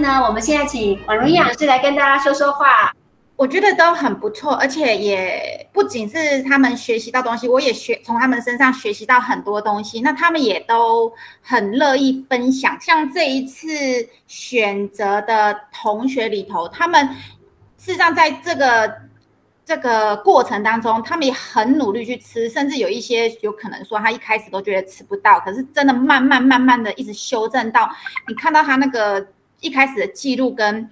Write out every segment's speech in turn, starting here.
那？我们现在请婉容营养师来跟大家说说话。我觉得都很不错，而且也不仅是他们学习到东西，我也学从他们身上学习到很多东西。那他们也都很乐意分享。像这一次选择的同学里头，他们事实上在这个这个过程当中，他们也很努力去吃，甚至有一些有可能说他一开始都觉得吃不到，可是真的慢慢慢慢的一直修正到你看到他那个一开始的记录跟。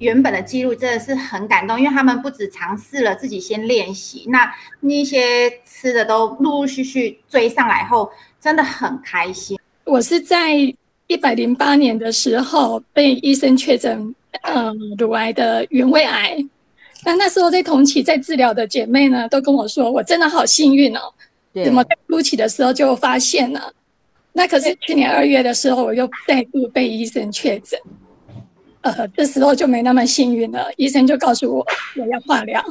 原本的记录真的是很感动，因为他们不止尝试了自己先练习，那那些吃的都陆陆续续追上来后，真的很开心。我是在一百零八年的时候被医生确诊，嗯，乳癌的原位癌。那那时候在同期在治疗的姐妹呢，都跟我说，我真的好幸运哦，怎么在初期的时候就发现了？那可是去年二月的时候，我又再度被医生确诊。呃，这时候就没那么幸运了。医生就告诉我我要化疗，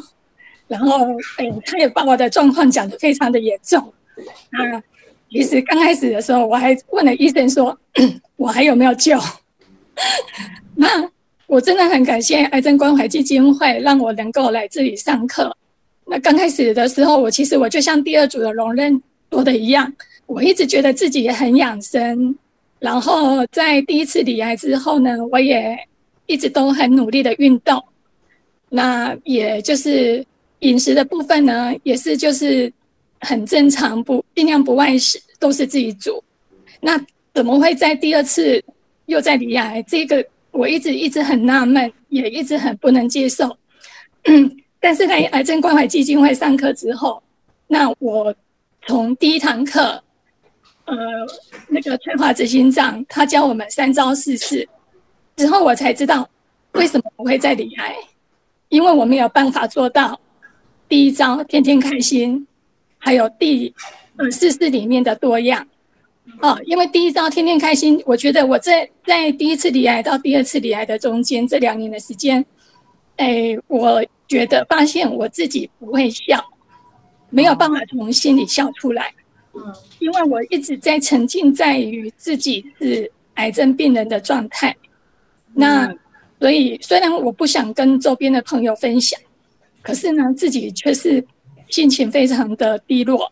然后，哎，他也把我的状况讲得非常的严重。那其实刚开始的时候，我还问了医生说，我还有没有救？那我真的很感谢癌症关怀基金会，让我能够来这里上课。那刚开始的时候，我其实我就像第二组的容任多的一样，我一直觉得自己也很养生。然后在第一次离癌之后呢，我也。一直都很努力的运动，那也就是饮食的部分呢，也是就是很正常，不尽量不外食，都是自己煮。那怎么会在第二次又在离癌？这个我一直一直很纳闷，也一直很不能接受。但是在癌症关怀基金会上课之后，那我从第一堂课，呃，那个退化执行长他教我们三招四式。之后我才知道为什么不会再离癌，因为我没有办法做到第一招天天开心，还有第呃四四里面的多样哦。因为第一招天天开心，我觉得我在在第一次离癌到第二次离癌的中间这两年的时间，哎，我觉得发现我自己不会笑，没有办法从心里笑出来，嗯，因为我一直在沉浸在于自己是癌症病人的状态。那所以，虽然我不想跟周边的朋友分享，可是呢，自己却是心情非常的低落。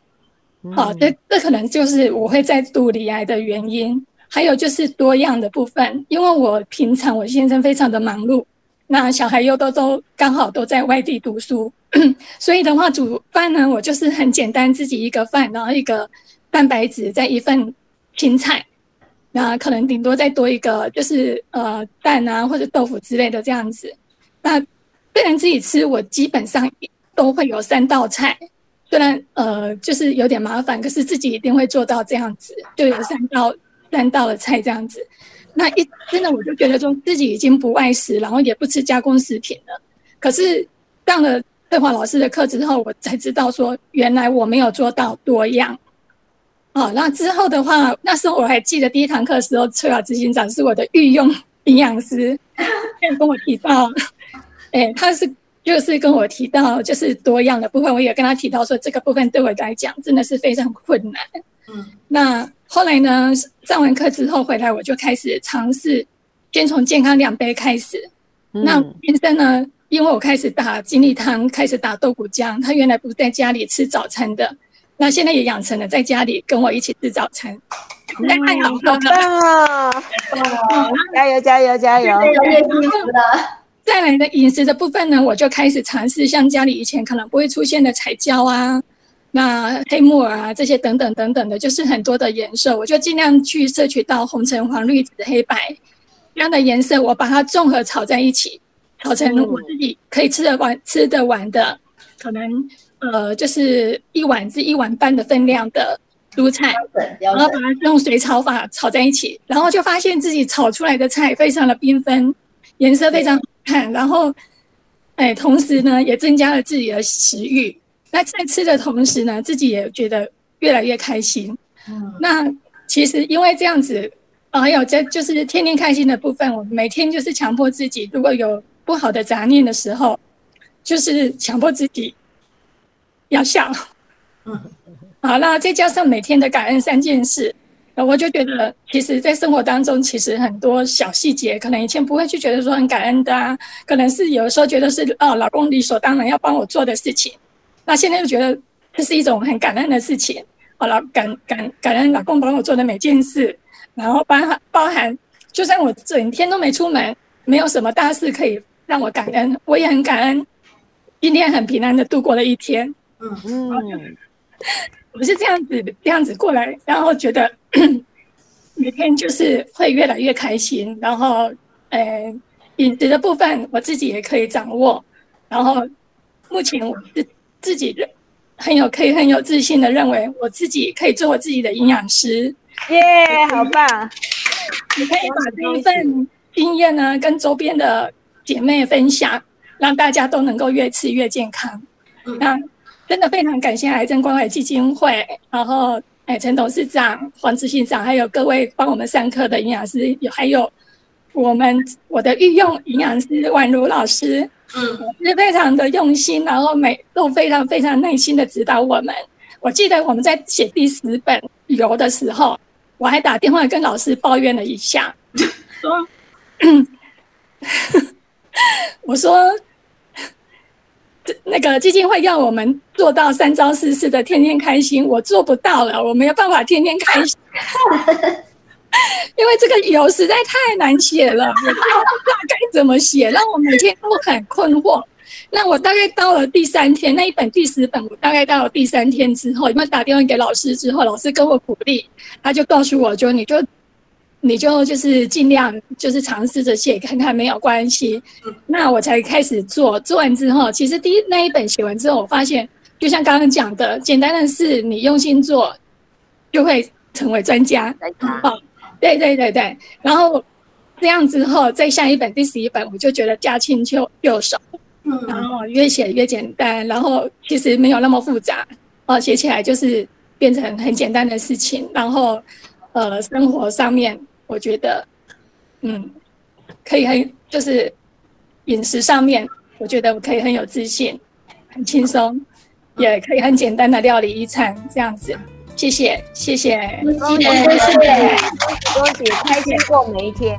好，这这可能就是我会再度离癌的原因。还有就是多样的部分，因为我平常我先生非常的忙碌，那小孩又都都刚好都在外地读书，所以的话煮饭呢，我就是很简单，自己一个饭，然后一个蛋白质，再一份青菜。那可能顶多再多一个，就是呃蛋啊或者豆腐之类的这样子。那个人自己吃，我基本上都会有三道菜，虽然呃就是有点麻烦，可是自己一定会做到这样子，就有三道三道的菜这样子。那一真的我就觉得说自己已经不外食，然后也不吃加工食品了。可是上了翠华老师的课之后，我才知道说原来我没有做到多样。哦，那之后的话，那时候我还记得第一堂课的时候，崔老执行长是我的御用营养师，跟我提到，哎，他是就是跟我提到就是多样的部分，我也跟他提到说这个部分对我来讲真的是非常困难。嗯，那后来呢，上完课之后回来，我就开始尝试，先从健康两杯开始。那先生呢，因为我开始打金力汤，开始打豆谷浆，他原来不在家里吃早餐的。那现在也养成了在家里跟我一起吃早餐，太好了！加油加油加油！越幸福了再来的饮食的部分呢，我就开始尝试像家里以前可能不会出现的彩椒啊，那黑木耳啊这些等等等等的，就是很多的颜色，我就尽量去摄取到红橙黄绿紫黑白这样的颜色，我把它综合炒在一起，炒成我自己可以吃得完、吃得完的可能。呃，就是一碗至一碗半的分量的蔬菜，然后把它用水炒法炒在一起，然后就发现自己炒出来的菜非常的缤纷，颜色非常好看，然后，哎，同时呢也增加了自己的食欲。那在吃的同时呢，自己也觉得越来越开心。嗯，那其实因为这样子，还有这就是天天开心的部分，我每天就是强迫自己，如果有不好的杂念的时候，就是强迫自己。要笑，嗯好，那再加上每天的感恩三件事，我就觉得，其实，在生活当中，其实很多小细节，可能以前不会去觉得说很感恩的啊，可能是有的时候觉得是哦，老公理所当然要帮我做的事情，那现在就觉得这是一种很感恩的事情，好了感感感恩老公帮我做的每件事，然后包含包含，就算我整天都没出门，没有什么大事可以让我感恩，我也很感恩，今天很平安的度过了一天，嗯嗯。我是这样子这样子过来，然后觉得每天就是会越来越开心，然后呃饮食的部分我自己也可以掌握，然后目前我自自己认很有可以很有自信的认为我自己可以做我自己的营养师，耶，好棒！你可以把这一份经验呢跟周边的姐妹分享，让大家都能够越吃越健康。那。真的非常感谢癌症关怀基金会，然后哎，陈董事长、黄执行长，还有各位帮我们上课的营养师，有还有我们我的御用营养师宛如老师，嗯，是非常的用心，然后每都非常非常耐心的指导我们。我记得我们在写第十本旅游的时候，我还打电话跟老师抱怨了一下，说，我说。那个基金会要我们做到三招四式的天天开心，我做不到了，我没有办法天天开心，因为这个油实在太难写了，我不知道该怎么写，让我每天都很困惑。那我大概到了第三天，那一本第十本，我大概到了第三天之后，因为打电话给老师之后，老师跟我鼓励，他就告诉我，就你就。你就就是尽量就是尝试着写看看，没有关系。那我才开始做，做完之后，其实第一那一本写完之后，我发现就像刚刚讲的，简单的事你用心做，就会成为专家。好，对对对对。然后这样之后，再下一本第十一本，我就觉得驾轻就就熟。嗯。然后越写越简单，然后其实没有那么复杂。哦，写起来就是变成很简单的事情。然后，呃，生活上面。我觉得，嗯，可以很就是饮食上面，我觉得我可以很有自信，很轻松，也可以很简单的料理一餐这样子。谢谢，谢谢，谢谢。恭喜恭喜，开心过每一天。